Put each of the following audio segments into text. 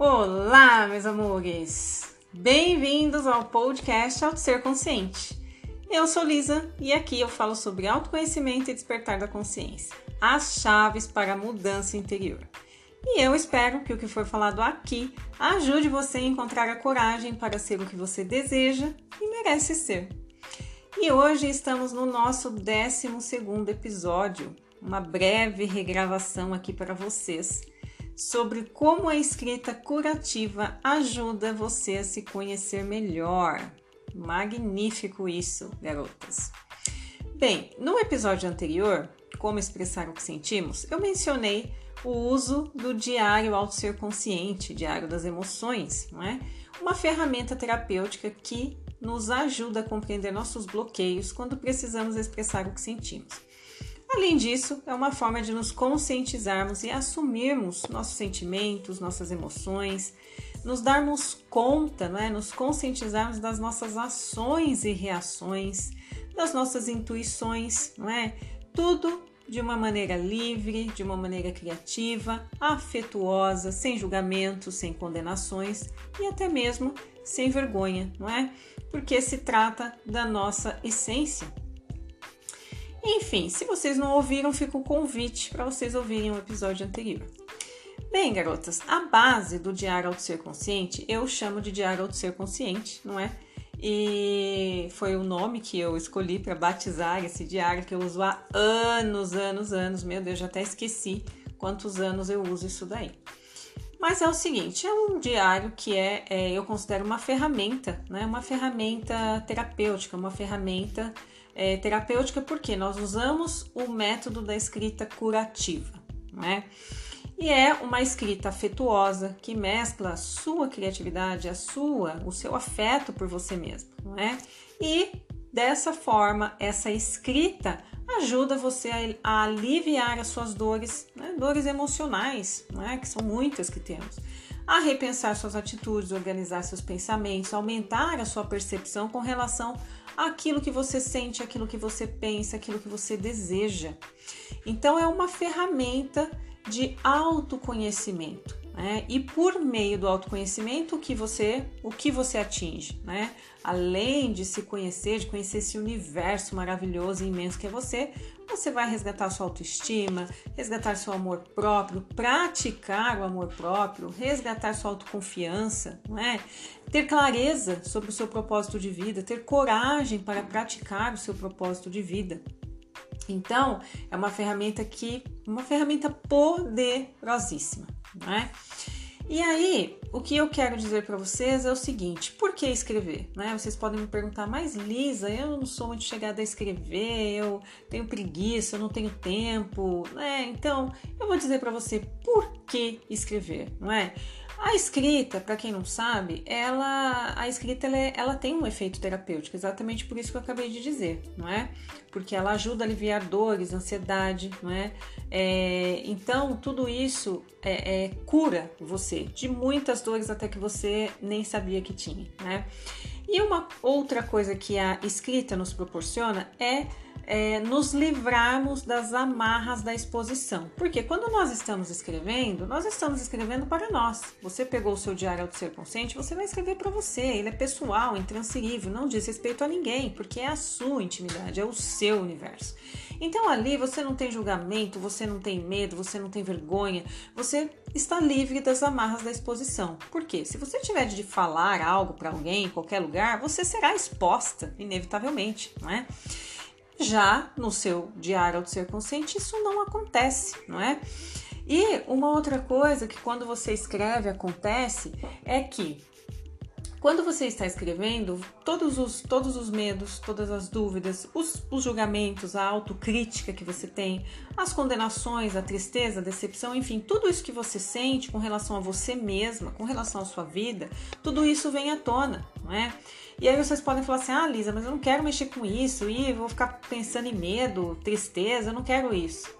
Olá, meus amores! Bem-vindos ao podcast Auto Ser Consciente. Eu sou Lisa e aqui eu falo sobre autoconhecimento e despertar da consciência, as chaves para a mudança interior. E eu espero que o que for falado aqui ajude você a encontrar a coragem para ser o que você deseja e merece ser. E hoje estamos no nosso 12 episódio, uma breve regravação aqui para vocês sobre como a escrita curativa ajuda você a se conhecer melhor. Magnífico isso, garotas. Bem, no episódio anterior, como expressar o que sentimos, eu mencionei o uso do diário ao ser consciente, diário das emoções, não é? Uma ferramenta terapêutica que nos ajuda a compreender nossos bloqueios quando precisamos expressar o que sentimos. Além disso, é uma forma de nos conscientizarmos e assumirmos nossos sentimentos, nossas emoções, nos darmos conta, não é? nos conscientizarmos das nossas ações e reações, das nossas intuições, não é? Tudo de uma maneira livre, de uma maneira criativa, afetuosa, sem julgamentos, sem condenações e até mesmo sem vergonha, não é? Porque se trata da nossa essência. Enfim, se vocês não ouviram, fica o convite para vocês ouvirem o episódio anterior. Bem, garotas, a base do Diário Auto Ser Consciente eu chamo de Diário Auto Ser Consciente, não é? E foi o nome que eu escolhi para batizar esse diário que eu uso há anos, anos, anos. Meu Deus, já até esqueci quantos anos eu uso isso daí. Mas é o seguinte, é um diário que é, é eu considero uma ferramenta, né? Uma ferramenta terapêutica, uma ferramenta é, terapêutica porque nós usamos o método da escrita curativa, né? E é uma escrita afetuosa que mescla a sua criatividade, a sua, o seu afeto por você mesmo, não é? E dessa forma, essa escrita ajuda você a, aliviar as suas dores, né? dores emocionais, não é? Que são muitas que temos a repensar suas atitudes, organizar seus pensamentos, aumentar a sua percepção com relação àquilo que você sente, aquilo que você pensa, aquilo que você deseja. Então é uma ferramenta de autoconhecimento. Né? E por meio do autoconhecimento, o que você, o que você atinge, né? Além de se conhecer, de conhecer esse universo maravilhoso e imenso que é você, você vai resgatar sua autoestima, resgatar seu amor próprio, praticar o amor próprio, resgatar sua autoconfiança, não é? Ter clareza sobre o seu propósito de vida, ter coragem para praticar o seu propósito de vida. Então, é uma ferramenta que, uma ferramenta poderosíssima, não é? E aí, o que eu quero dizer para vocês é o seguinte: por que escrever? Né? Vocês podem me perguntar, mas Lisa, eu não sou muito chegada a escrever, eu tenho preguiça, eu não tenho tempo, né? Então, eu vou dizer para você por que escrever, não é? A escrita, para quem não sabe, ela, a escrita ela, é, ela, tem um efeito terapêutico, exatamente por isso que eu acabei de dizer, não é? Porque ela ajuda a aliviar dores, ansiedade, não é? é então, tudo isso é, é, cura você de muitas dores até que você nem sabia que tinha, né? E uma outra coisa que a escrita nos proporciona é é, nos livrarmos das amarras da exposição. Porque quando nós estamos escrevendo, nós estamos escrevendo para nós. Você pegou o seu diário do ser consciente, você vai escrever para você. Ele é pessoal, intransferível, não diz respeito a ninguém, porque é a sua intimidade, é o seu universo. Então ali você não tem julgamento, você não tem medo, você não tem vergonha, você está livre das amarras da exposição. Por quê? Se você tiver de falar algo para alguém em qualquer lugar, você será exposta, inevitavelmente, não é? Já no seu diário do ser consciente, isso não acontece, não é? E uma outra coisa que quando você escreve acontece é que quando você está escrevendo, todos os, todos os medos, todas as dúvidas, os, os, julgamentos, a autocrítica que você tem, as condenações, a tristeza, a decepção, enfim, tudo isso que você sente com relação a você mesma, com relação à sua vida, tudo isso vem à tona, não é? E aí vocês podem falar assim: ah, Lisa, mas eu não quero mexer com isso, e vou ficar pensando em medo, tristeza, eu não quero isso.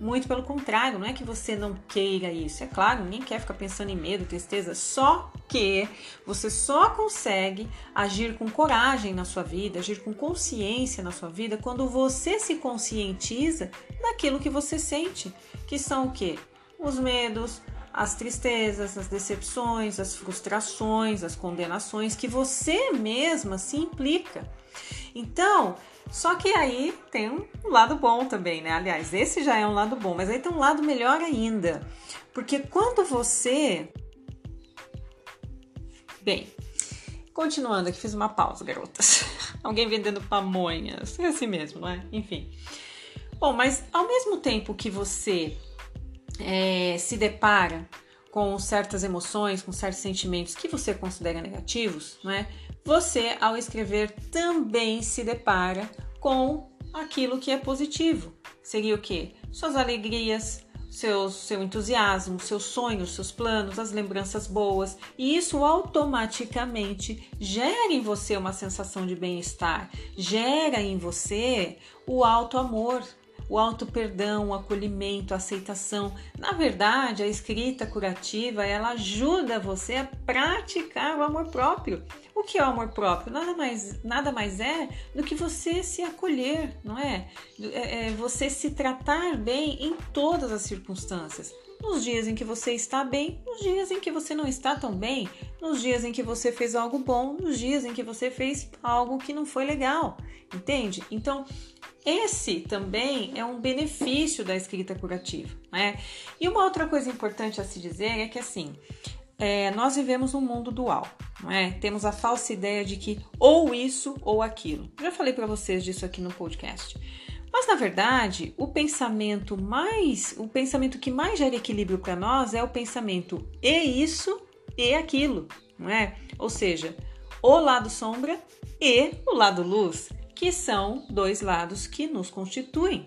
Muito pelo contrário, não é que você não queira isso. É claro, ninguém quer ficar pensando em medo, tristeza, só que você só consegue agir com coragem na sua vida, agir com consciência na sua vida quando você se conscientiza daquilo que você sente, que são o quê? Os medos, as tristezas, as decepções, as frustrações, as condenações que você mesma se implica. Então, só que aí tem um lado bom também, né? Aliás, esse já é um lado bom, mas aí tem um lado melhor ainda. Porque quando você. Bem, continuando aqui, fiz uma pausa, garotas. Alguém vendendo pamonhas. É assim mesmo, não é? Enfim. Bom, mas ao mesmo tempo que você é, se depara com certas emoções, com certos sentimentos que você considera negativos, não é? Você, ao escrever, também se depara com aquilo que é positivo. Seria o quê? Suas alegrias, seu, seu entusiasmo, seus sonhos, seus planos, as lembranças boas, e isso automaticamente gera em você uma sensação de bem-estar, gera em você o alto amor, o auto-perdão, o acolhimento, a aceitação. Na verdade, a escrita curativa, ela ajuda você a praticar o amor próprio. O que é o amor próprio? Nada mais, nada mais é do que você se acolher, não é? é? é você se tratar bem em todas as circunstâncias nos dias em que você está bem, nos dias em que você não está tão bem, nos dias em que você fez algo bom, nos dias em que você fez algo que não foi legal, entende? Então, esse também é um benefício da escrita curativa, né? E uma outra coisa importante a se dizer é que assim, é, nós vivemos um mundo dual, não é? Temos a falsa ideia de que ou isso ou aquilo. Já falei para vocês disso aqui no podcast. Mas na verdade, o pensamento mais, o pensamento que mais gera equilíbrio para nós é o pensamento e isso e aquilo, não é? Ou seja, o lado sombra e o lado luz que são dois lados que nos constituem.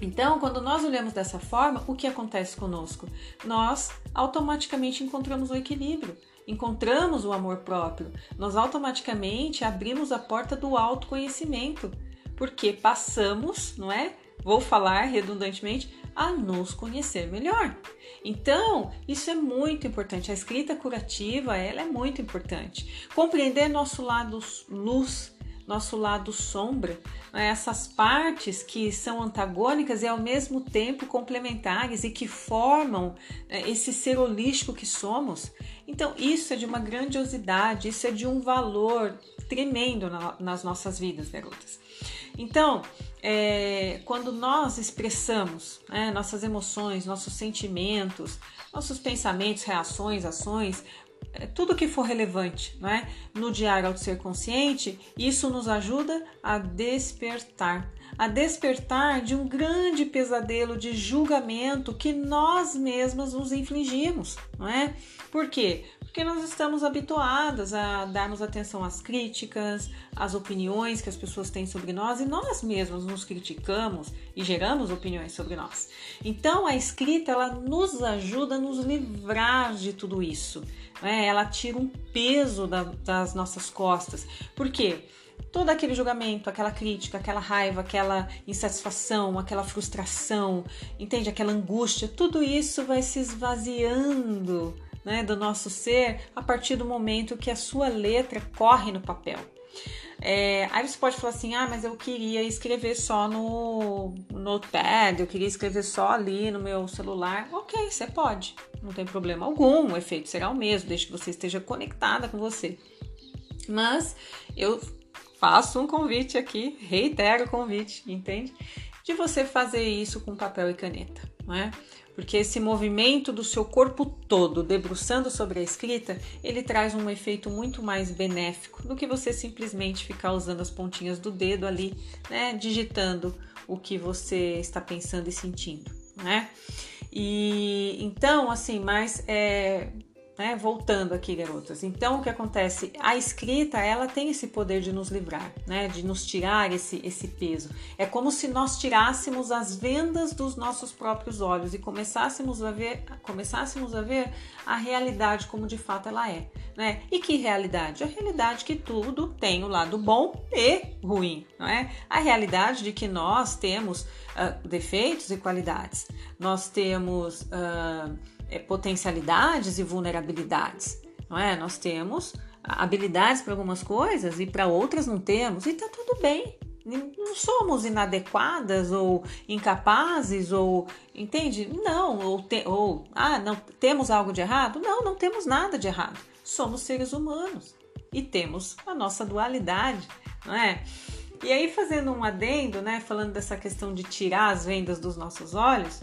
Então, quando nós olhamos dessa forma, o que acontece conosco? Nós automaticamente encontramos o equilíbrio, encontramos o amor próprio, nós automaticamente abrimos a porta do autoconhecimento, porque passamos, não é? Vou falar redundantemente, a nos conhecer melhor. Então, isso é muito importante. A escrita curativa, ela é muito importante. Compreender nosso lado luz, nosso lado sombra, né? essas partes que são antagônicas e ao mesmo tempo complementares e que formam né, esse ser holístico que somos. Então, isso é de uma grandiosidade, isso é de um valor tremendo na, nas nossas vidas, garotas. Então, é, quando nós expressamos né, nossas emoções, nossos sentimentos, nossos pensamentos, reações, ações, é, tudo que for relevante não é? no diário ao ser consciente, isso nos ajuda a despertar. A despertar de um grande pesadelo de julgamento que nós mesmas nos infligimos, não é? Por quê? porque nós estamos habituadas a darmos atenção às críticas, às opiniões que as pessoas têm sobre nós e nós mesmos nos criticamos e geramos opiniões sobre nós. Então a escrita ela nos ajuda a nos livrar de tudo isso. Né? Ela tira um peso da, das nossas costas. Por quê? Todo aquele julgamento, aquela crítica, aquela raiva, aquela insatisfação, aquela frustração, entende? Aquela angústia, tudo isso vai se esvaziando né, do nosso ser a partir do momento que a sua letra corre no papel. É, aí você pode falar assim: ah, mas eu queria escrever só no notepad, eu queria escrever só ali no meu celular. Ok, você pode, não tem problema algum, o efeito será o mesmo, desde que você esteja conectada com você. Mas eu faço um convite aqui, reitero o convite, entende? De você fazer isso com papel e caneta, não é? porque esse movimento do seu corpo todo debruçando sobre a escrita, ele traz um efeito muito mais benéfico do que você simplesmente ficar usando as pontinhas do dedo ali, né, digitando o que você está pensando e sentindo, né? E então, assim, mas é, né? Voltando aqui, garotas. Então, o que acontece? A escrita, ela tem esse poder de nos livrar, né? De nos tirar esse, esse peso. É como se nós tirássemos as vendas dos nossos próprios olhos e começássemos a ver, começássemos a ver a realidade como de fato ela é, né? E que realidade? A realidade que tudo tem o lado bom e ruim, não é? A realidade de que nós temos uh, defeitos e qualidades. Nós temos uh, é, potencialidades e vulnerabilidades, não é? Nós temos habilidades para algumas coisas e para outras não temos, e tá tudo bem, não somos inadequadas ou incapazes ou entende? Não, ou, te, ou ah, não temos algo de errado? Não, não temos nada de errado. Somos seres humanos e temos a nossa dualidade, não é? E aí fazendo um adendo, né, falando dessa questão de tirar as vendas dos nossos olhos,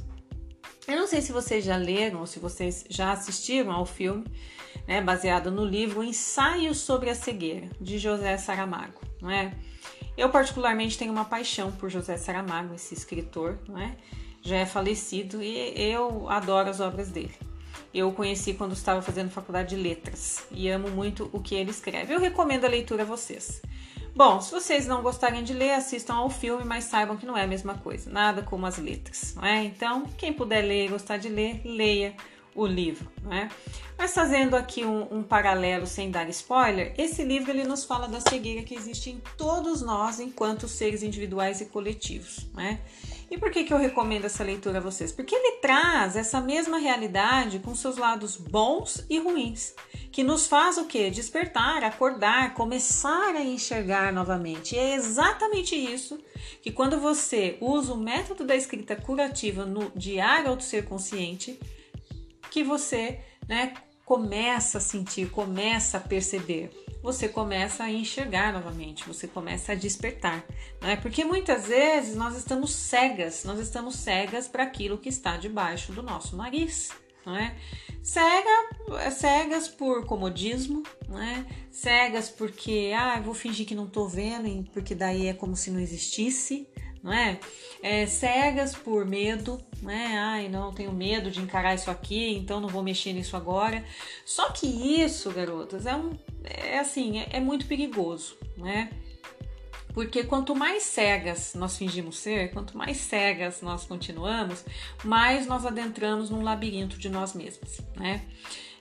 eu não sei se vocês já leram ou se vocês já assistiram ao filme, né, baseado no livro Ensaio sobre a Cegueira, de José Saramago, não é? Eu, particularmente, tenho uma paixão por José Saramago, esse escritor, não é? Já é falecido e eu adoro as obras dele. Eu o conheci quando estava fazendo faculdade de letras e amo muito o que ele escreve. Eu recomendo a leitura a vocês. Bom, se vocês não gostarem de ler, assistam ao filme, mas saibam que não é a mesma coisa, nada como as letras, não é? Então, quem puder ler e gostar de ler, leia o livro, né? Mas fazendo aqui um, um, paralelo sem dar spoiler, esse livro ele nos fala da cegueira que existe em todos nós enquanto seres individuais e coletivos, né? E por que, que eu recomendo essa leitura a vocês? Porque ele traz essa mesma realidade com seus lados bons e ruins, que nos faz o que? Despertar, acordar, começar a enxergar novamente. E é exatamente isso que quando você usa o método da escrita curativa no diário ao ser consciente, que você né, começa a sentir, começa a perceber, você começa a enxergar novamente, você começa a despertar, não é? Porque muitas vezes nós estamos cegas, nós estamos cegas para aquilo que está debaixo do nosso nariz, não é? Cega, cegas por comodismo, não é? Cegas porque, ah, vou fingir que não estou vendo, porque daí é como se não existisse, não é? é? Cegas por medo, né? Ai, não, tenho medo de encarar isso aqui, então não vou mexer nisso agora. Só que isso, garotas, é um, é assim, é, é muito perigoso, né? Porque quanto mais cegas nós fingimos ser, quanto mais cegas nós continuamos, mais nós adentramos num labirinto de nós mesmos, né?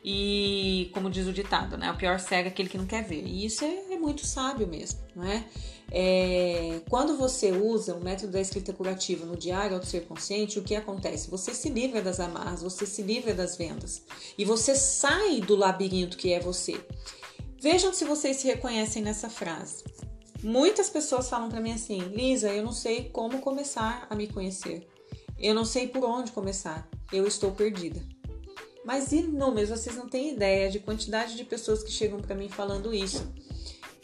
E como diz o ditado, né? O pior cego é aquele que não quer ver. E isso é, muito sábio mesmo, não é? É, quando você usa o método da escrita curativa no diário do ser consciente, o que acontece? Você se livra das amarras, você se livra das vendas e você sai do labirinto que é você. Vejam se vocês se reconhecem nessa frase. Muitas pessoas falam para mim assim: Lisa, eu não sei como começar a me conhecer. Eu não sei por onde começar. Eu estou perdida. Mas inúmeros, vocês não têm ideia de quantidade de pessoas que chegam para mim falando isso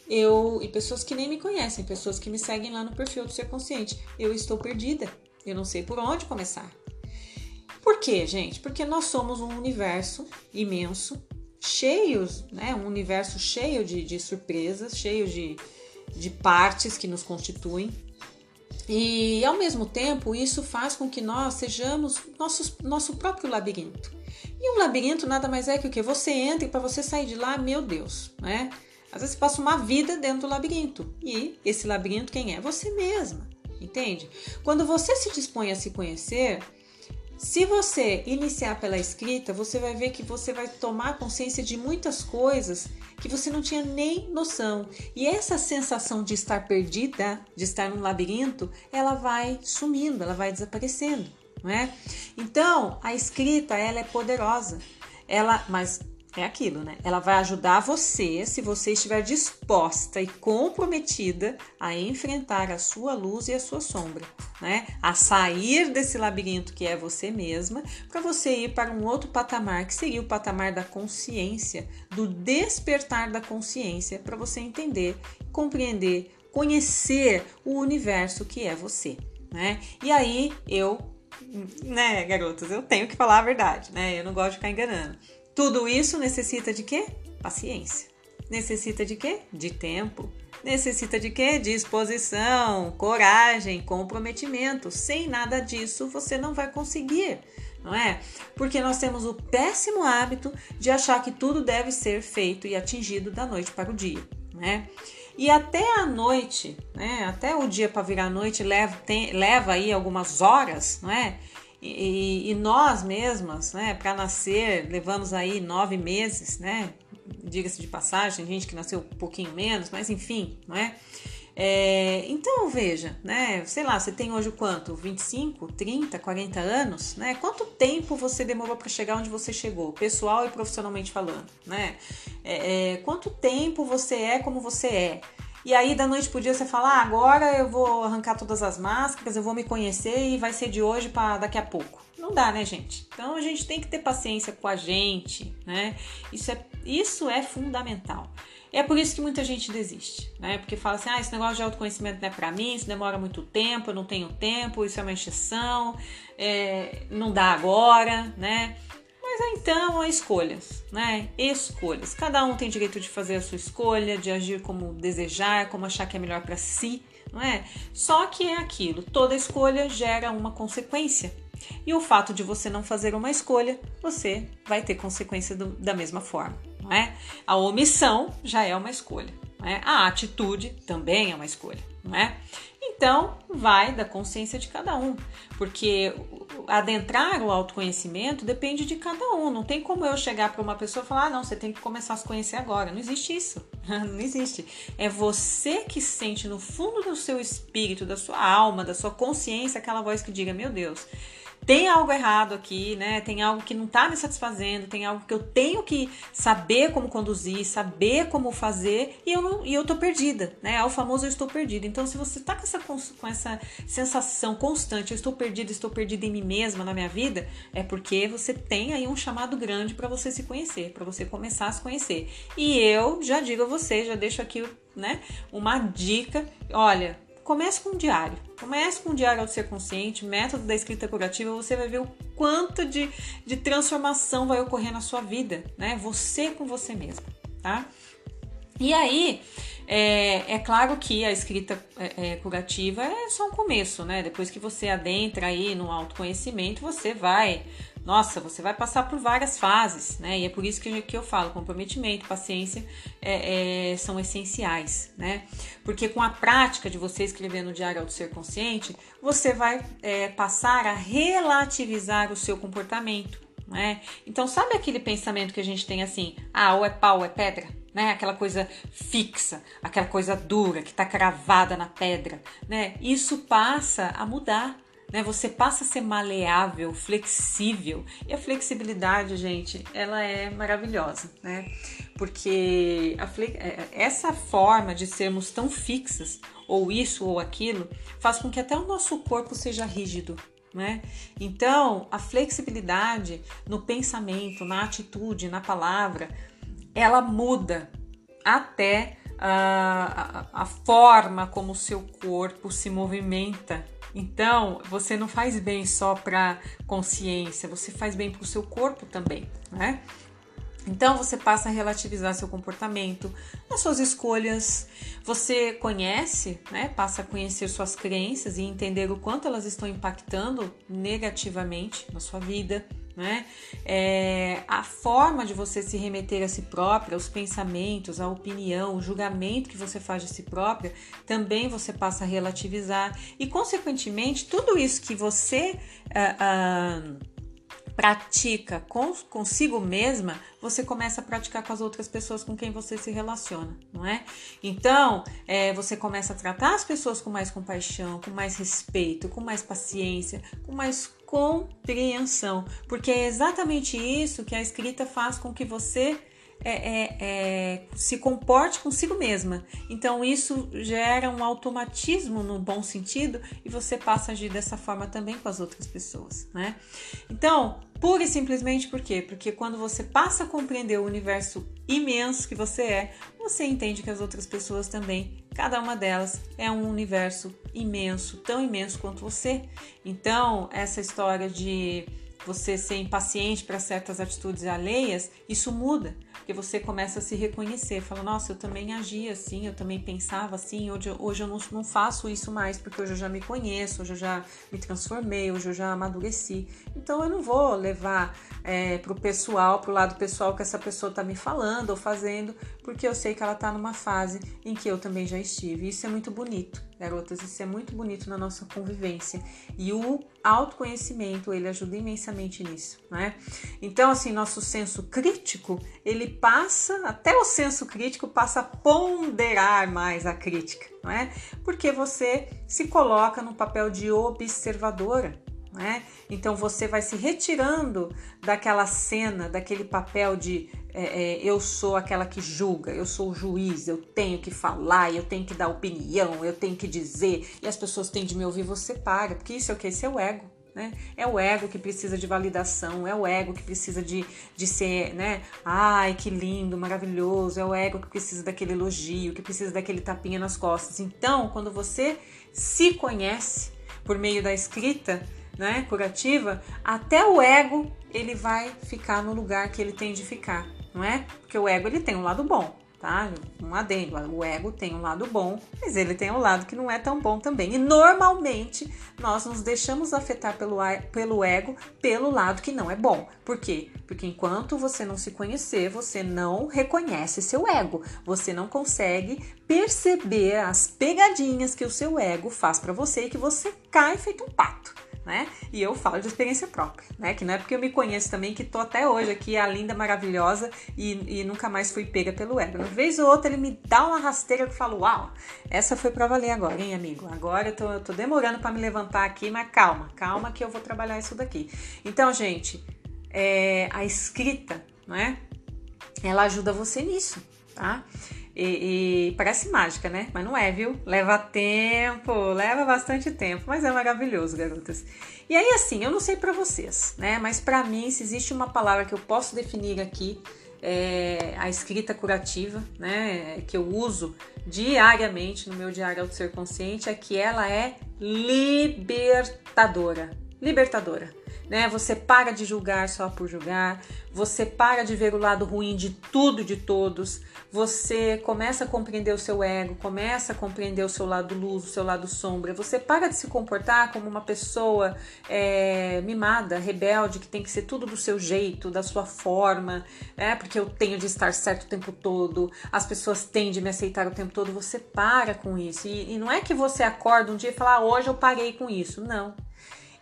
eu e pessoas que nem me conhecem, pessoas que me seguem lá no perfil do Ser Consciente. Eu estou perdida. Eu não sei por onde começar. Por quê, gente? Porque nós somos um universo imenso, cheios, né? Um universo cheio de, de surpresas, cheio de, de partes que nos constituem. E ao mesmo tempo, isso faz com que nós sejamos nossos, nosso próprio labirinto. E um labirinto nada mais é que o que você entra e para você sair de lá, meu Deus, né? Às vezes você passa uma vida dentro do labirinto. E esse labirinto quem é? Você mesma. Entende? Quando você se dispõe a se conhecer, se você iniciar pela escrita, você vai ver que você vai tomar consciência de muitas coisas que você não tinha nem noção. E essa sensação de estar perdida, de estar num labirinto, ela vai sumindo, ela vai desaparecendo, não é? Então, a escrita, ela é poderosa. Ela, mas é aquilo, né? Ela vai ajudar você se você estiver disposta e comprometida a enfrentar a sua luz e a sua sombra, né? A sair desse labirinto que é você mesma, para você ir para um outro patamar, que seria o patamar da consciência, do despertar da consciência, para você entender, compreender, conhecer o universo que é você, né? E aí eu, né, garotas, eu tenho que falar a verdade, né? Eu não gosto de ficar enganando. Tudo isso necessita de quê? Paciência. Necessita de quê? De tempo. Necessita de quê? Disposição, coragem, comprometimento. Sem nada disso, você não vai conseguir, não é? Porque nós temos o péssimo hábito de achar que tudo deve ser feito e atingido da noite para o dia, né? E até a noite, né? Até o dia para virar noite leva, tem, leva aí algumas horas, não é? E, e nós mesmas, né, para nascer, levamos aí nove meses, né? Diga-se de passagem, gente que nasceu um pouquinho menos, mas enfim, não é? é? então, veja, né? Sei lá, você tem hoje quanto? 25, 30, 40 anos, né? Quanto tempo você demorou para chegar onde você chegou, pessoal e profissionalmente falando, né? É, é, quanto tempo você é como você é? E aí da noite pro dia você fala, ah, agora eu vou arrancar todas as máscaras, eu vou me conhecer e vai ser de hoje para daqui a pouco. Não dá, né, gente? Então a gente tem que ter paciência com a gente, né? Isso é, isso é fundamental. É por isso que muita gente desiste, né? Porque fala assim: ah, esse negócio de autoconhecimento não é para mim, isso demora muito tempo, eu não tenho tempo, isso é uma exceção, é, não dá agora, né? Mas então, escolhas, né? Escolhas. Cada um tem direito de fazer a sua escolha, de agir como desejar, como achar que é melhor para si, não é? Só que é aquilo, toda escolha gera uma consequência. E o fato de você não fazer uma escolha, você vai ter consequência do, da mesma forma não é? A omissão já é uma escolha, não é? A atitude também é uma escolha, não é? Então, vai da consciência de cada um, porque adentrar o autoconhecimento depende de cada um. Não tem como eu chegar para uma pessoa e falar: ah, não, você tem que começar a se conhecer agora. Não existe isso. Não existe. É você que sente no fundo do seu espírito, da sua alma, da sua consciência, aquela voz que diga: meu Deus tem algo errado aqui, né? Tem algo que não está me satisfazendo, tem algo que eu tenho que saber como conduzir, saber como fazer e eu não, e eu tô perdida, né? É o famoso eu estou perdida. Então, se você está com essa, com essa sensação constante, eu estou perdida, estou perdida em mim mesma, na minha vida, é porque você tem aí um chamado grande para você se conhecer, para você começar a se conhecer. E eu já digo a você, já deixo aqui, né, uma dica, olha, comece com um diário. Comece com um diário ao ser consciente, método da escrita curativa, você vai ver o quanto de, de transformação vai ocorrer na sua vida, né? Você com você mesmo, tá? E aí, é, é, claro que a escrita é, é, curativa é só um começo, né? Depois que você adentra aí no autoconhecimento, você vai nossa, você vai passar por várias fases, né? E é por isso que, que eu falo, comprometimento, paciência é, é, são essenciais, né? Porque com a prática de você escrever no Diário do Ser Consciente, você vai é, passar a relativizar o seu comportamento, né? Então, sabe aquele pensamento que a gente tem assim, ah, ou é pau ou é pedra? Né? Aquela coisa fixa, aquela coisa dura que está cravada na pedra, né? Isso passa a mudar né? Você passa a ser maleável, flexível. E a flexibilidade, gente, ela é maravilhosa, né? Porque a, é, essa forma de sermos tão fixas, ou isso ou aquilo, faz com que até o nosso corpo seja rígido, né? Então, a flexibilidade no pensamento, na atitude, na palavra, ela muda até a, a, a forma como o seu corpo se movimenta então, você não faz bem só para consciência, você faz bem para o seu corpo também, né? Então você passa a relativizar seu comportamento, as suas escolhas, você conhece, né? Passa a conhecer suas crenças e entender o quanto elas estão impactando negativamente na sua vida né? É, a forma de você se remeter a si própria, os pensamentos, a opinião, o julgamento que você faz de si própria, também você passa a relativizar e, consequentemente, tudo isso que você uh, uh, pratica consigo mesma, você começa a praticar com as outras pessoas com quem você se relaciona, não é? Então, é, você começa a tratar as pessoas com mais compaixão, com mais respeito, com mais paciência, com mais compreensão, porque é exatamente isso que a escrita faz com que você é, é, é, se comporte consigo mesma. Então, isso gera um automatismo no bom sentido e você passa a agir dessa forma também com as outras pessoas, né? Então, pura e simplesmente por quê? Porque quando você passa a compreender o universo imenso que você é, você entende que as outras pessoas também, cada uma delas é um universo imenso, tão imenso quanto você. Então, essa história de você ser impaciente para certas atitudes alheias, isso muda porque você começa a se reconhecer, fala, nossa, eu também agia assim, eu também pensava assim, hoje, hoje eu não, não faço isso mais, porque hoje eu já me conheço, hoje eu já me transformei, hoje eu já amadureci. Então eu não vou levar é, pro pessoal, pro lado pessoal que essa pessoa tá me falando ou fazendo, porque eu sei que ela tá numa fase em que eu também já estive. Isso é muito bonito garotas, isso é muito bonito na nossa convivência. E o autoconhecimento, ele ajuda imensamente nisso, né? Então, assim, nosso senso crítico, ele passa, até o senso crítico passa a ponderar mais a crítica, não é? Porque você se coloca no papel de observadora, Né? Então você vai se retirando daquela cena, daquele papel de é, é, eu sou aquela que julga, eu sou o juiz, eu tenho que falar, eu tenho que dar opinião, eu tenho que dizer, e as pessoas têm de me ouvir, você para, porque isso é o que? Isso é o ego. Né? É o ego que precisa de validação, é o ego que precisa de, de ser, né? Ai, que lindo, maravilhoso, é o ego que precisa daquele elogio, que precisa daquele tapinha nas costas. Então, quando você se conhece por meio da escrita, né, curativa, até o ego ele vai ficar no lugar que ele tem de ficar, não é? Porque o ego ele tem um lado bom, tá? Um adendo, o ego tem um lado bom, mas ele tem um lado que não é tão bom também. E normalmente nós nos deixamos afetar pelo, pelo ego pelo lado que não é bom. Por quê? Porque enquanto você não se conhecer, você não reconhece seu ego. Você não consegue perceber as pegadinhas que o seu ego faz para você e que você cai feito um pato né? E eu falo de experiência própria, né? Que não é porque eu me conheço também que tô até hoje aqui, a linda, maravilhosa, e, e nunca mais fui pega pelo ego. Uma vez ou outra ele me dá uma rasteira que eu falo, uau, essa foi pra valer agora, hein, amigo? Agora eu tô, eu tô demorando para me levantar aqui, mas calma, calma que eu vou trabalhar isso daqui. Então, gente, é, a escrita, né? Ela ajuda você nisso, tá? E, e, parece mágica, né? Mas não é, viu? Leva tempo, leva bastante tempo, mas é maravilhoso, garotas. E aí, assim, eu não sei para vocês, né? Mas para mim, se existe uma palavra que eu posso definir aqui, é a escrita curativa, né? Que eu uso diariamente no meu diário do ser consciente, é que ela é libertadora. Libertadora né? Você para de julgar só por julgar, você para de ver o lado ruim de tudo de todos, você começa a compreender o seu ego, começa a compreender o seu lado luz, o seu lado sombra, você para de se comportar como uma pessoa é, mimada, rebelde, que tem que ser tudo do seu jeito, da sua forma, é porque eu tenho de estar certo o tempo todo, as pessoas têm de me aceitar o tempo todo, você para com isso. E, e não é que você acorda um dia e fala, ah, hoje eu parei com isso. Não.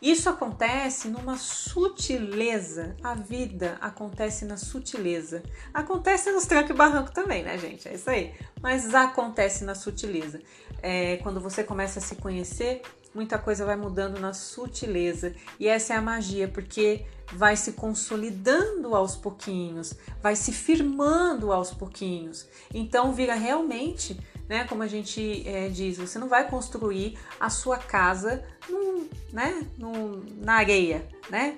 Isso acontece numa sutileza. A vida acontece na sutileza. Acontece nos trancos e barranco também, né, gente? É isso aí. Mas acontece na sutileza. É, quando você começa a se conhecer, muita coisa vai mudando na sutileza. E essa é a magia, porque vai se consolidando aos pouquinhos, vai se firmando aos pouquinhos. Então vira realmente né? Como a gente é, diz, você não vai construir a sua casa num, né? Num, na areia, né?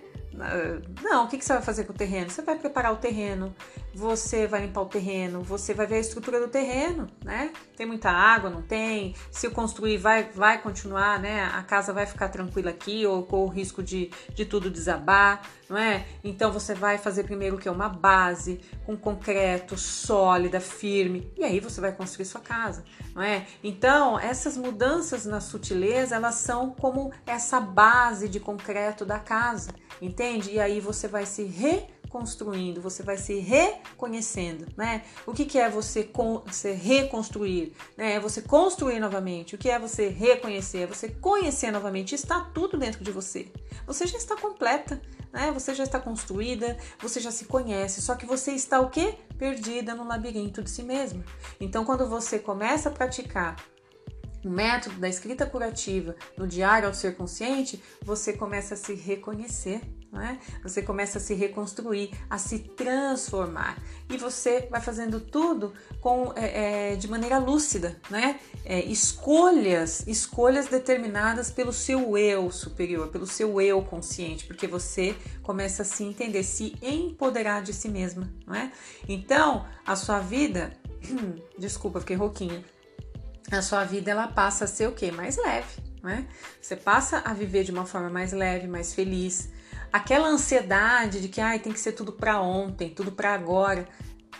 Não, o que, você vai fazer com o terreno? Você vai preparar o terreno, você vai limpar o terreno, você vai ver a estrutura do terreno, né? Tem muita água, não tem? Se eu construir, vai, vai continuar, né? A casa vai ficar tranquila aqui ou com o risco de, de tudo desabar, não é? Então você vai fazer primeiro o que? Uma base com concreto, sólida, firme, e aí você vai construir sua casa, não é? Então, essas mudanças na sutileza, elas são como essa base de concreto da casa, entende? E aí você vai se re construindo, você vai se reconhecendo, né? O que, que é você reconstruir? Né? É você construir novamente. O que é você reconhecer? É você conhecer novamente. Está tudo dentro de você. Você já está completa, né? Você já está construída, você já se conhece. Só que você está o quê? Perdida no labirinto de si mesma. Então, quando você começa a praticar o método da escrita curativa no diário ao ser consciente, você começa a se reconhecer é? Você começa a se reconstruir, a se transformar e você vai fazendo tudo com é, é, de maneira lúcida, né? Escolhas, escolhas determinadas pelo seu eu superior, pelo seu eu consciente, porque você começa a se entender, se empoderar de si mesma, não é? Então a sua vida, desculpa, fiquei rouquinha. A sua vida ela passa a ser o que? Mais leve, né? Você passa a viver de uma forma mais leve, mais feliz aquela ansiedade de que ai, tem que ser tudo para ontem, tudo para agora,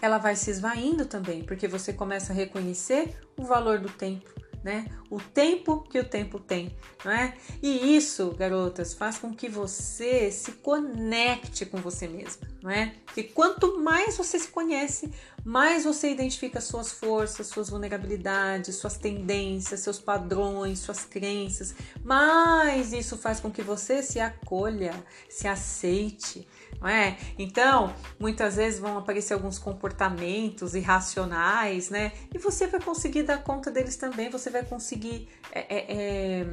ela vai se esvaindo também, porque você começa a reconhecer o valor do tempo, né? O tempo que o tempo tem, não é? E isso, garotas, faz com que você se conecte com você mesma, não é? Porque quanto mais você se conhece, mais você identifica suas forças, suas vulnerabilidades, suas tendências, seus padrões, suas crenças, mais isso faz com que você se acolha, se aceite, não é? Então, muitas vezes vão aparecer alguns comportamentos irracionais, né? E você vai conseguir dar conta deles também, você vai conseguir é, é, é,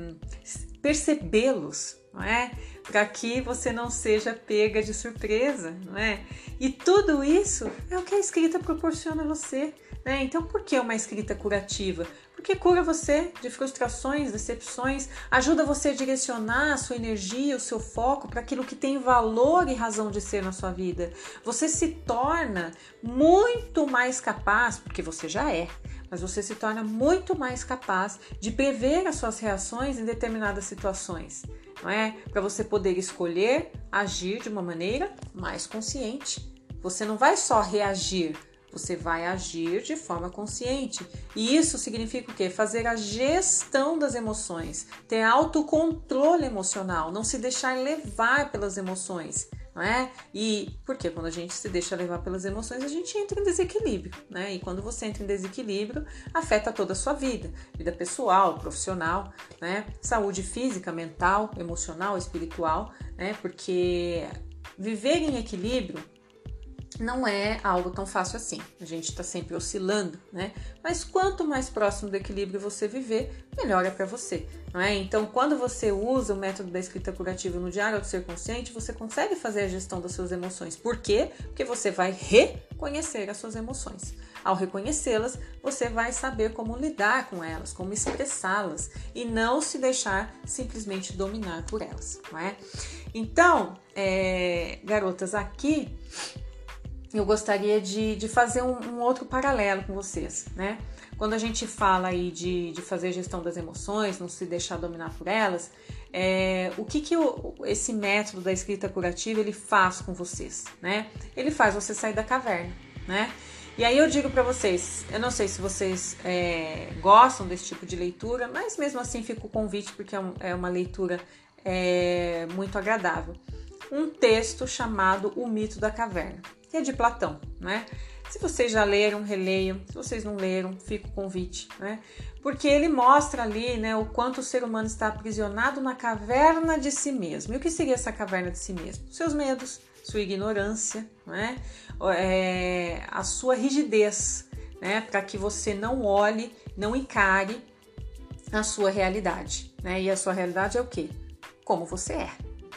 percebê-los, não é? Para que você não seja pega de surpresa, não é? E tudo isso é o que a escrita proporciona a você. Né? Então, por que uma escrita curativa? Porque cura você de frustrações, decepções, ajuda você a direcionar a sua energia, o seu foco para aquilo que tem valor e razão de ser na sua vida. Você se torna muito mais capaz, porque você já é, mas você se torna muito mais capaz de prever as suas reações em determinadas situações, não é? Para você poder escolher agir de uma maneira mais consciente. Você não vai só reagir, você vai agir de forma consciente. E isso significa o quê? Fazer a gestão das emoções, ter autocontrole emocional, não se deixar levar pelas emoções. Não é? E porque quando a gente se deixa levar pelas emoções, a gente entra em desequilíbrio, né? E quando você entra em desequilíbrio, afeta toda a sua vida, vida pessoal, profissional, né? Saúde física, mental, emocional, espiritual, né? Porque viver em equilíbrio não é algo tão fácil assim. A gente está sempre oscilando, né? Mas quanto mais próximo do equilíbrio você viver, melhor é para você, não é? Então, quando você usa o método da escrita curativa no diário do ser consciente, você consegue fazer a gestão das suas emoções. Por quê? Porque você vai reconhecer as suas emoções. Ao reconhecê-las, você vai saber como lidar com elas, como expressá-las e não se deixar simplesmente dominar por elas, não é? Então, é, garotas, aqui eu gostaria de, de fazer um, um, outro paralelo com vocês, né? Quando a gente fala aí de, de fazer gestão das emoções, não se deixar dominar por elas, é, o que, que o, esse método da escrita curativa ele faz com vocês, né? Ele faz você sair da caverna, né? E aí eu digo para vocês, eu não sei se vocês é, gostam desse tipo de leitura, mas mesmo assim fica o convite porque é, um, é uma leitura é, muito agradável. Um texto chamado O Mito da Caverna que é de Platão, né? Se vocês já leram, releiam. Se vocês não leram, fica o convite, né? Porque ele mostra ali, né, o quanto o ser humano está aprisionado na caverna de si mesmo. E o que seria essa caverna de si mesmo? Seus medos, sua ignorância, né? É, a sua rigidez, né? Para que você não olhe, não encare a sua realidade, né? E a sua realidade é o quê? Como você é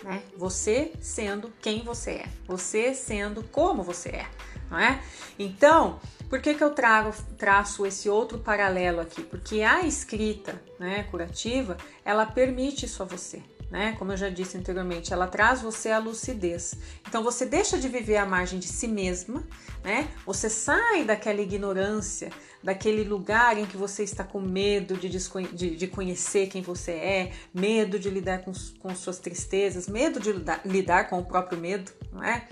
né? Você sendo quem você é, você sendo como você é, não é? Então, por que, que eu trago, traço esse outro paralelo aqui? Porque a escrita né, curativa, ela permite isso a você né? Como eu já disse anteriormente, ela traz você à lucidez. Então você deixa de viver à margem de si mesma, né? Você sai daquela ignorância, daquele lugar em que você está com medo de, de, de conhecer quem você é, medo de lidar com, com suas tristezas, medo de lidar, lidar com o próprio medo, não é?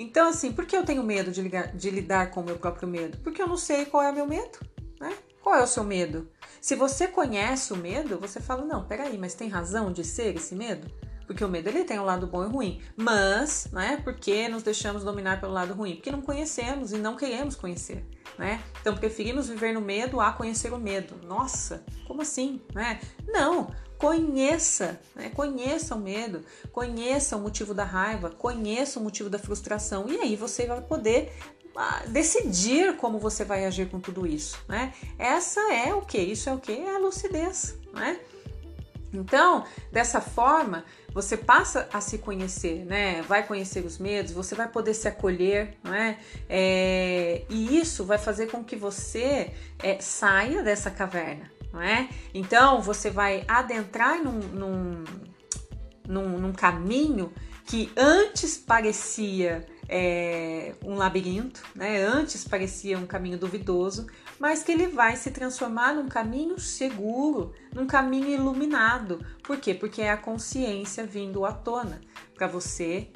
Então, assim, por que eu tenho medo de, ligar, de lidar com o meu próprio medo? Porque eu não sei qual é o meu medo, né? Qual é o seu medo? Se você conhece o medo, você fala: não, peraí, mas tem razão de ser esse medo? Porque o medo ele tem um lado bom e ruim. Mas, né, por que nos deixamos dominar pelo lado ruim? Porque não conhecemos e não queremos conhecer, né? Então preferimos viver no medo a conhecer o medo. Nossa, como assim, né? Não, conheça, né? conheça o medo, conheça o motivo da raiva, conheça o motivo da frustração e aí você vai poder decidir como você vai agir com tudo isso, né? Essa é o que? Isso é o que? É a lucidez, né? Então, dessa forma, você passa a se conhecer, né? Vai conhecer os medos, você vai poder se acolher, não é? é e isso vai fazer com que você é, saia dessa caverna, não é? Então, você vai adentrar num, num, num, num caminho que antes parecia é, um labirinto, né? Antes parecia um caminho duvidoso, mas que ele vai se transformar num caminho seguro, num caminho iluminado. Por quê? Porque é a consciência vindo à tona para você,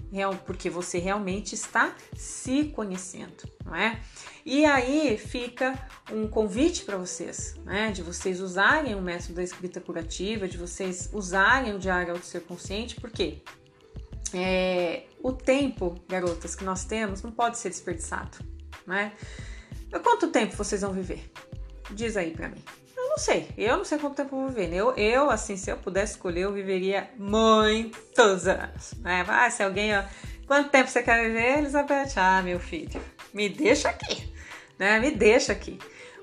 porque você realmente está se conhecendo, não é? E aí fica um convite para vocês, né? De vocês usarem o método da escrita curativa, de vocês usarem o diário do ser consciente, por quê? É, o tempo, garotas, que nós temos não pode ser desperdiçado, né? Quanto tempo vocês vão viver? Diz aí pra mim. Eu não sei, eu não sei quanto tempo eu vou viver. Eu, eu assim, se eu pudesse escolher, eu viveria muitos anos, né? Ah, se alguém, ó, quanto tempo você quer viver, Elizabeth? Ah, meu filho, me deixa aqui, né? Me deixa aqui.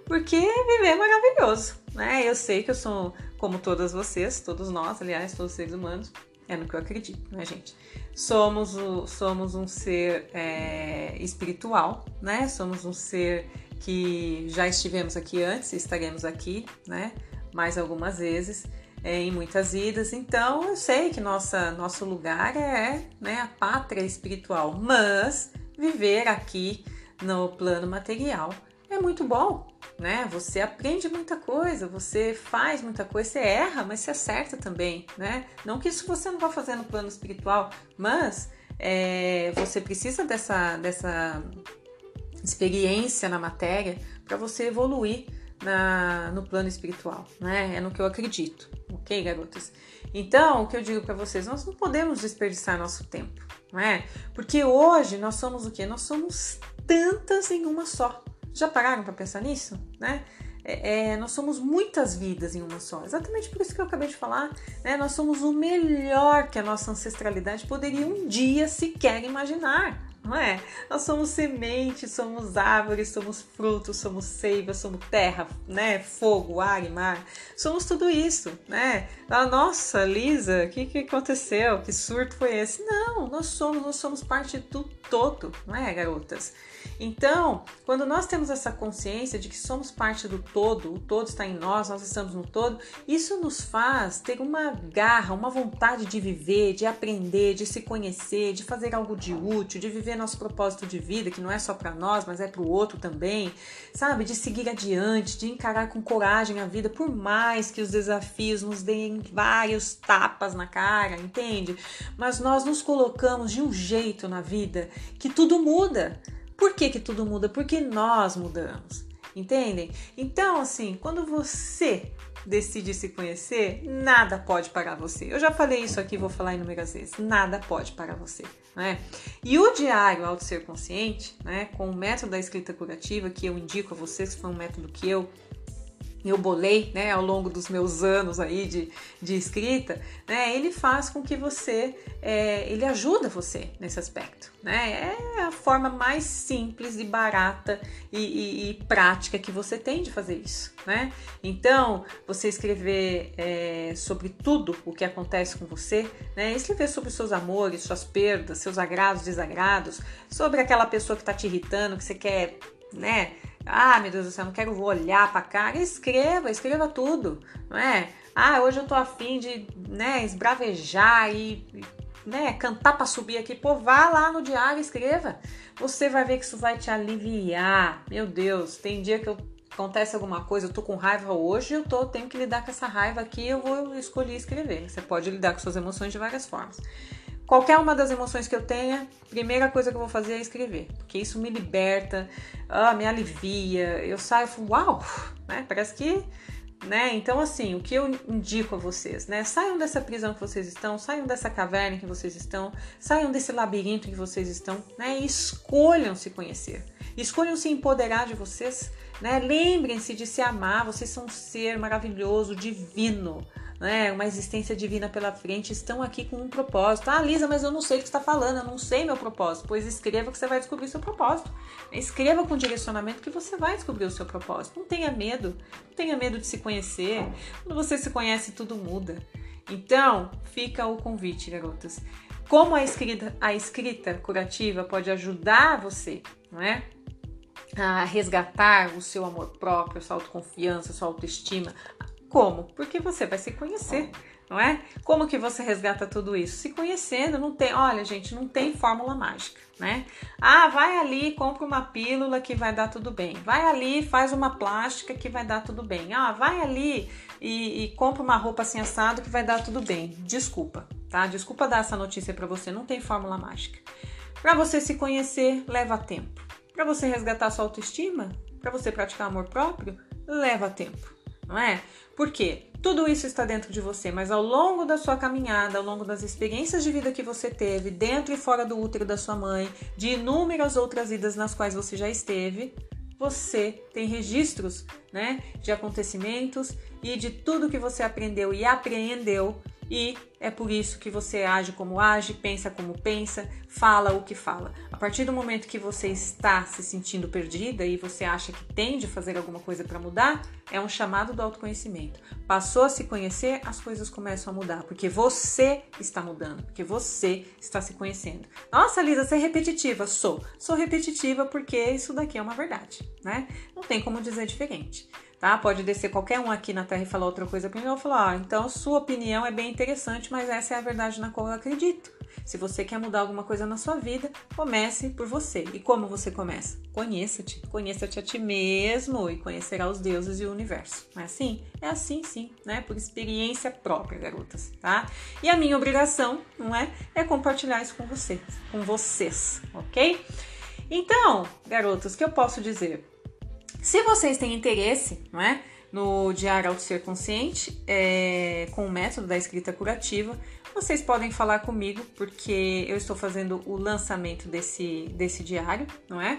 Porque viver é maravilhoso, né? Eu sei que eu sou como todas vocês, todos nós, aliás, todos os seres humanos, É no que eu acredito, né, gente? Somos, somos um ser é, espiritual, né? Somos um ser que já estivemos aqui antes, estaremos aqui, né? Mais algumas vezes, é, em muitas vidas. Então, eu sei que nossa, nosso lugar é né, a pátria espiritual, mas viver aqui no plano material muito bom, né? Você aprende muita coisa, você faz muita coisa, você erra, mas você acerta também, né? Não que isso você não vá fazer no plano espiritual, mas é, você precisa dessa, dessa experiência na matéria para você evoluir na, no plano espiritual, né? É no que eu acredito, ok, garotas? Então, o que eu digo para vocês, nós não podemos desperdiçar nosso tempo, não é? Porque hoje nós somos o quê? Nós somos tantas em uma só. Já pararam para pensar nisso? Né? É, é, nós somos muitas vidas em uma só. Exatamente por isso que eu acabei de falar. Né? Nós somos o melhor que a nossa ancestralidade poderia um dia sequer imaginar não é? Nós somos sementes, somos árvores, somos frutos, somos seiva, somos terra, né? Fogo, ar e mar. Somos tudo isso, né? Ah, nossa, Lisa, o que, que aconteceu? Que surto foi esse? Não, nós somos, nós somos parte do todo, não é, garotas? Então, quando nós temos essa consciência de que somos parte do todo, o todo está em nós, nós estamos no todo, isso nos faz ter uma garra, uma vontade de viver, de aprender, de se conhecer, de fazer algo de útil, de viver nosso propósito de vida, que não é só para nós, mas é para o outro também, sabe? De seguir adiante, de encarar com coragem a vida, por mais que os desafios nos deem vários tapas na cara, entende? Mas nós nos colocamos de um jeito na vida que tudo muda. Por que, que tudo muda? Porque nós mudamos. Entendem? Então, assim, quando você decide se conhecer, nada pode parar você. Eu já falei isso aqui, vou falar inúmeras vezes. Nada pode parar você, né? E o diário Auto Ser Consciente, né, com o método da escrita curativa que eu indico a vocês, que foi um método que eu eu bolei né, ao longo dos meus anos aí de, de escrita, né, ele faz com que você, é, ele ajuda você nesse aspecto. Né? É a forma mais simples e barata e, e, e prática que você tem de fazer isso. Né? Então, você escrever é, sobre tudo o que acontece com você, né? escrever sobre seus amores, suas perdas, seus agrados, desagrados, sobre aquela pessoa que está te irritando, que você quer né? Ah, meu Deus do céu, não quero olhar para cá. Escreva, escreva tudo, não é? Ah, hoje eu tô afim de, né, esbravejar e, né, cantar para subir aqui. Pô, vá lá no diário escreva. Você vai ver que isso vai te aliviar. Meu Deus, tem dia que eu acontece alguma coisa, eu tô com raiva hoje, eu tô, tenho que lidar com essa raiva aqui, eu vou escolher escrever. Você pode lidar com suas emoções de várias formas. Qualquer uma das emoções que eu tenha, primeira coisa que eu vou fazer é escrever, porque isso me liberta, ah, me alivia. Eu saio falo, uau, né? Parece que, né? Então, assim, o que eu indico a vocês, né? Saiam dessa prisão que vocês estão, saiam dessa caverna que vocês estão, saiam desse labirinto que vocês estão, né? E escolham se conhecer, escolham se empoderar de vocês, né? Lembrem-se de se amar, vocês são um ser maravilhoso, divino né, uma existência divina pela frente, estão aqui com um propósito. Ah, Lisa, mas eu não sei o que está falando, eu não sei meu propósito. Pois escreva que você vai descobrir seu propósito. Escreva com direcionamento que você vai descobrir o seu propósito. Não tenha medo, não tenha medo de se conhecer. Quando você se conhece, tudo muda. Então, fica o convite, garotas. Como a escrita, a escrita curativa pode ajudar você, não é? a resgatar o seu amor próprio, a sua autoconfiança, a sua autoestima, como? Porque você vai se conhecer, não é? Como que você resgata tudo isso? Se conhecendo, não tem, olha, gente, não tem fórmula mágica, né? Ah, vai ali, compra uma pílula que vai dar tudo bem. Vai ali, faz uma plástica que vai dar tudo bem. Ah, vai ali e, e compra uma roupa assim assado que vai dar tudo bem. Desculpa, tá? Desculpa dar essa notícia para você, não tem fórmula mágica. Para você se conhecer, leva tempo. Para você resgatar sua autoestima, para você praticar amor próprio, leva tempo não é? Porque tudo isso está dentro de você, mas ao longo da sua caminhada, ao longo das experiências de vida que você teve, dentro e fora do útero da sua mãe, de inúmeras outras vidas nas quais você já esteve, você tem registros, né, de acontecimentos e de tudo que você aprendeu e apreendeu e é por isso que você age como age, pensa como pensa, fala o que fala. A partir do momento que você está se sentindo perdida e você acha que tem de fazer alguma coisa para mudar, é um chamado do autoconhecimento. Passou a se conhecer, as coisas começam a mudar, porque você está mudando, porque você está se conhecendo. Nossa, Lisa, você é repetitiva? Sou. Sou repetitiva porque isso daqui é uma verdade, né? Não tem como dizer diferente tá? Pode descer qualquer um aqui na Terra e falar outra coisa para mim, eu vou falar, ah, então sua opinião é bem interessante, mas essa é a verdade na qual eu acredito. Se você quer mudar alguma coisa na sua vida, comece por você. E como você começa? Conheça-te, conheça-te a ti mesmo e conhecerá os deuses e o universo. Não é assim? É assim sim, né? Por experiência própria, garotas, tá? E a minha obrigação, não é? É compartilhar isso com vocês, com vocês, ok? Então, garotas, o que eu posso dizer? Se vocês têm interesse, não é? No Diário Auto Ser Consciente, é, com o método da escrita curativa, vocês podem falar comigo, porque eu estou fazendo o lançamento desse, desse diário, não é?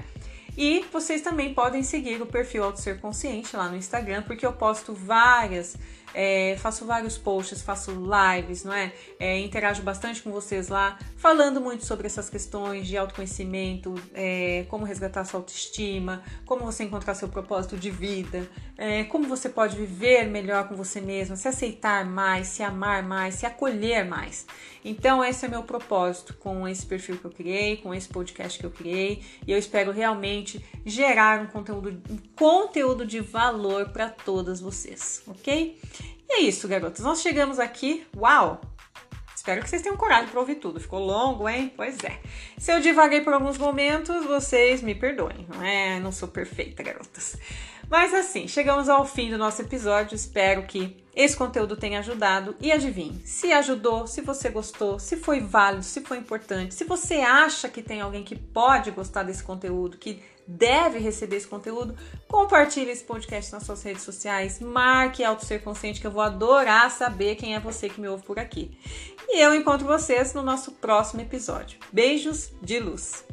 E vocês também podem seguir o perfil Auto Ser Consciente lá no Instagram, porque eu posto várias é, faço vários posts, faço lives, não é? é? Interajo bastante com vocês lá, falando muito sobre essas questões de autoconhecimento, é, como resgatar sua autoestima, como você encontrar seu propósito de vida, é, como você pode viver melhor com você mesma, se aceitar mais, se amar mais, se acolher mais. Então, esse é meu propósito com esse perfil que eu criei, com esse podcast que eu criei, e eu espero realmente gerar um conteúdo, um conteúdo de valor para todas vocês, ok? É isso, garotas. Nós chegamos aqui. Uau! Espero que vocês tenham coragem para ouvir tudo. Ficou longo, hein? Pois é. Se eu divaguei por alguns momentos, vocês me perdoem. Não é? Não sou perfeita, garotas. Mas assim, chegamos ao fim do nosso episódio. Espero que esse conteúdo tenha ajudado. E adivinhe, se ajudou, se você gostou, se foi válido, se foi importante, se você acha que tem alguém que pode gostar desse conteúdo, que deve receber esse conteúdo, compartilhe esse podcast nas suas redes sociais, marque Auto Ser Consciente, que eu vou adorar saber quem é você que me ouve por aqui. E eu encontro vocês no nosso próximo episódio. Beijos de luz!